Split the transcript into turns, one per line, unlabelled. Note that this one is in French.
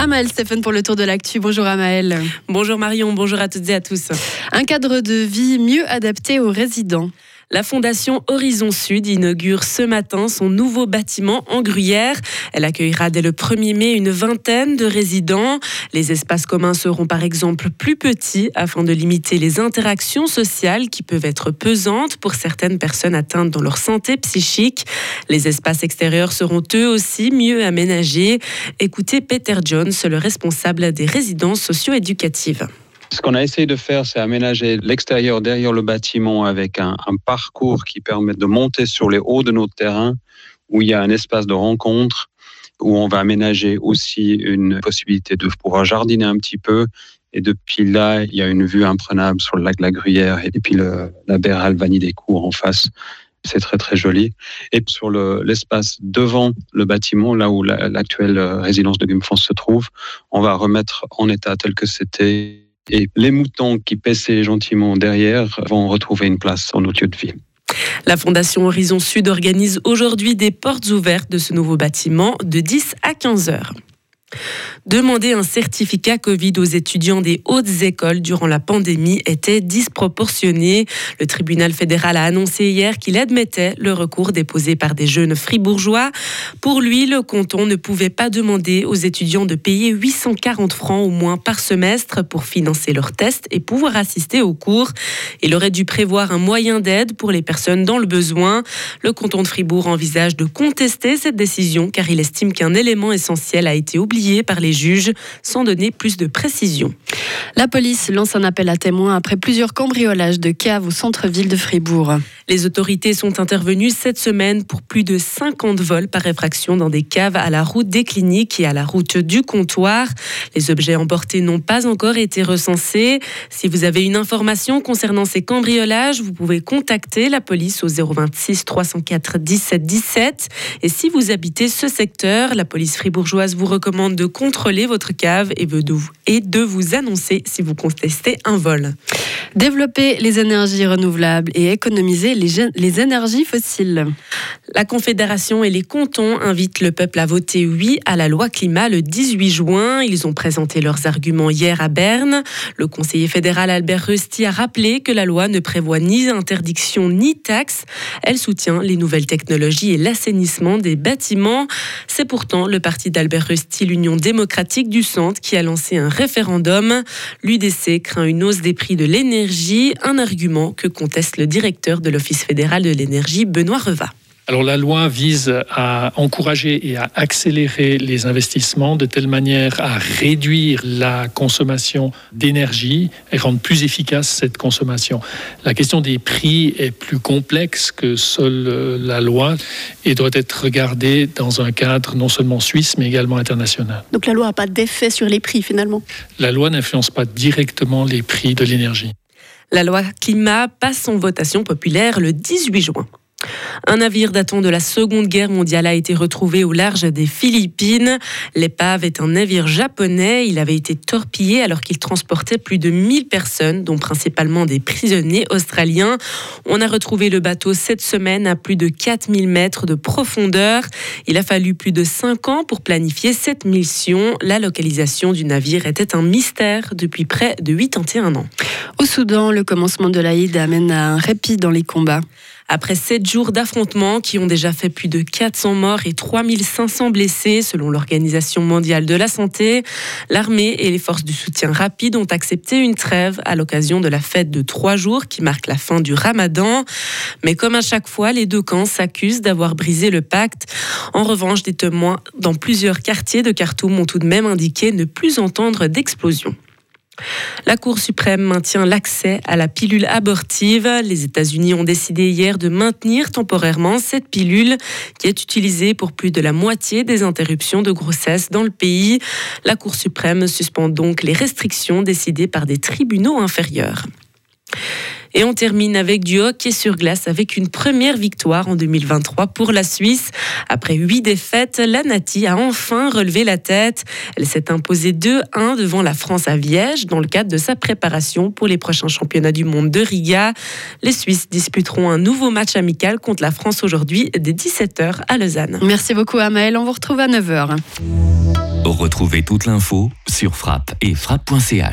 Amael Stéphane pour le tour de l'actu. Bonjour Amael.
Bonjour Marion, bonjour à toutes et à tous.
Un cadre de vie mieux adapté aux résidents.
La Fondation Horizon Sud inaugure ce matin son nouveau bâtiment en Gruyère. Elle accueillera dès le 1er mai une vingtaine de résidents. Les espaces communs seront par exemple plus petits afin de limiter les interactions sociales qui peuvent être pesantes pour certaines personnes atteintes dans leur santé psychique. Les espaces extérieurs seront eux aussi mieux aménagés. Écoutez Peter Jones, le responsable des résidences socio-éducatives.
Ce qu'on a essayé de faire, c'est aménager l'extérieur derrière le bâtiment avec un, parcours qui permet de monter sur les hauts de notre terrain, où il y a un espace de rencontre, où on va aménager aussi une possibilité de pouvoir jardiner un petit peu. Et depuis là, il y a une vue imprenable sur le lac de la Gruyère et puis la berre Alvanie des Cours en face. C'est très très joli. Et sur l'espace devant le bâtiment, là où l'actuelle résidence de Gumfons se trouve, on va remettre en état tel que c'était et les moutons qui paissaient gentiment derrière vont retrouver une place en notre lieu de vie.
La Fondation Horizon Sud organise aujourd'hui des portes ouvertes de ce nouveau bâtiment de 10 à 15 heures. Demander un certificat Covid aux étudiants des hautes écoles durant la pandémie était disproportionné. Le tribunal fédéral a annoncé hier qu'il admettait le recours déposé par des jeunes fribourgeois. Pour lui, le canton ne pouvait pas demander aux étudiants de payer 840 francs au moins par semestre pour financer leurs tests et pouvoir assister aux cours. Il aurait dû prévoir un moyen d'aide pour les personnes dans le besoin. Le canton de Fribourg envisage de contester cette décision car il estime qu'un élément essentiel a été oublié par les juges sans donner plus de précision.
La police lance un appel à témoins après plusieurs cambriolages de caves au centre-ville de Fribourg.
Les autorités sont intervenues cette semaine pour plus de 50 vols par effraction dans des caves à la route des cliniques et à la route du comptoir. Les objets emportés n'ont pas encore été recensés. Si vous avez une information concernant ces cambriolages, vous pouvez contacter la police au 026 304 17 17. Et si vous habitez ce secteur, la police fribourgeoise vous recommande de contrôler votre cave et de vous annoncer si vous contestez un vol.
Développer les énergies renouvelables et économiser les, énergies fossiles.
La Confédération et les cantons invitent le peuple à voter oui à la loi climat le 18 juin. Ils ont présenté leurs arguments hier à Berne. Le conseiller fédéral Albert Rusty a rappelé que la loi ne prévoit ni interdiction ni taxe. Elle soutient les nouvelles technologies et l'assainissement des bâtiments. C'est pourtant le parti d'Albert Rusty, l'Union démocratique du Centre, qui a lancé un référendum. L'UDC craint une hausse des prix de l'énergie un argument que conteste le directeur de l'Office fédéral de l'énergie, Benoît Reva.
Alors la loi vise à encourager et à accélérer les investissements de telle manière à réduire la consommation d'énergie et rendre plus efficace cette consommation. La question des prix est plus complexe que seule euh, la loi et doit être regardée dans un cadre non seulement suisse mais également international.
Donc la loi n'a pas d'effet sur les prix finalement?
La loi n'influence pas directement les prix de l'énergie.
La loi climat passe en votation populaire le 18 juin. Un navire datant de la Seconde Guerre mondiale a été retrouvé au large des Philippines. L'épave est un navire japonais. Il avait été torpillé alors qu'il transportait plus de 1000 personnes, dont principalement des prisonniers australiens. On a retrouvé le bateau cette semaine à plus de 4000 mètres de profondeur. Il a fallu plus de 5 ans pour planifier cette mission. La localisation du navire était un mystère depuis près de 81 ans.
Au Soudan, le commencement de l'Aïd amène à un répit dans les combats.
Après sept jours d'affrontements qui ont déjà fait plus de 400 morts et 3500 blessés selon l'Organisation mondiale de la santé, l'armée et les forces du soutien rapide ont accepté une trêve à l'occasion de la fête de trois jours qui marque la fin du ramadan. Mais comme à chaque fois, les deux camps s'accusent d'avoir brisé le pacte. En revanche, des témoins dans plusieurs quartiers de Khartoum ont tout de même indiqué ne plus entendre d'explosion. La Cour suprême maintient l'accès à la pilule abortive. Les États-Unis ont décidé hier de maintenir temporairement cette pilule qui est utilisée pour plus de la moitié des interruptions de grossesse dans le pays. La Cour suprême suspend donc les restrictions décidées par des tribunaux inférieurs. Et on termine avec du hockey sur glace avec une première victoire en 2023 pour la Suisse. Après huit défaites, la Nati a enfin relevé la tête. Elle s'est imposée 2-1 devant la France à Viège dans le cadre de sa préparation pour les prochains championnats du monde de Riga. Les Suisses disputeront un nouveau match amical contre la France aujourd'hui dès 17h à Lausanne.
Merci beaucoup Amael, on vous retrouve à 9h.
Retrouvez toute l'info sur frappe et frappe.ch.